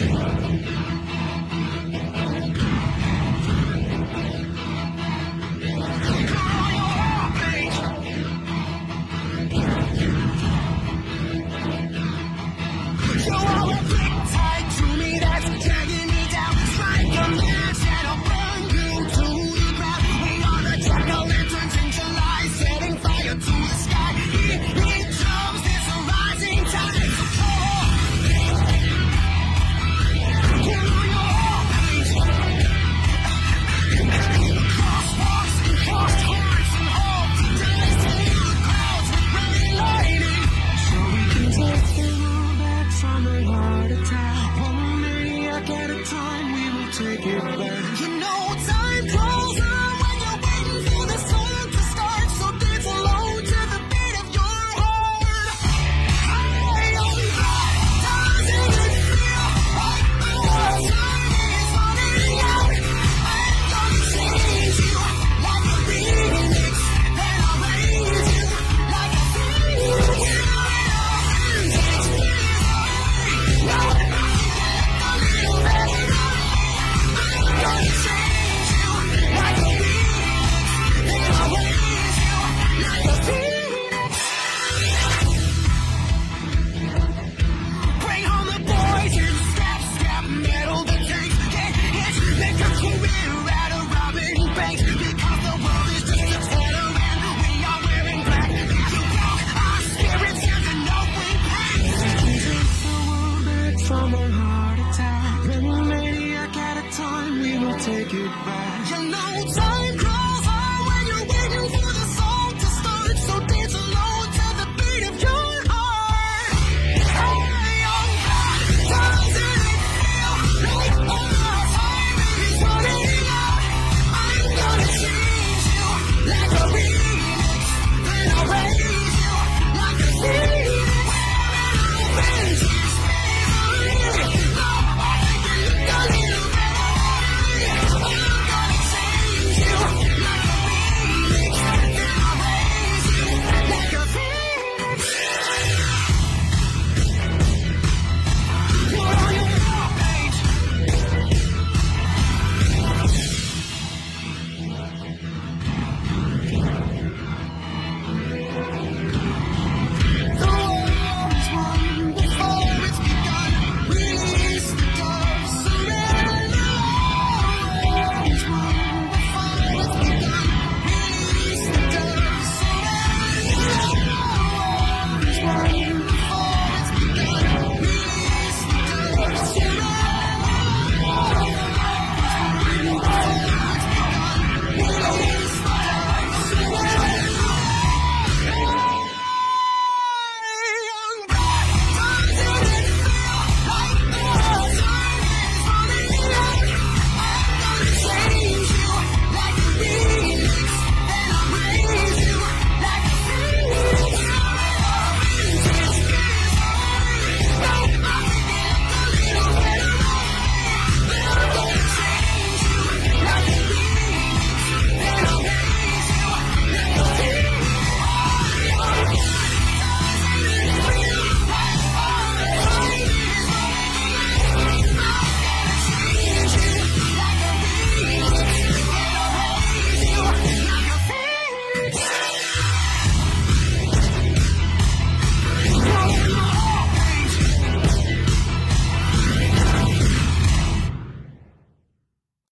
Senhora. heart attack. One minute at a time, we will take it back. You know, time flies. take it back. You know time.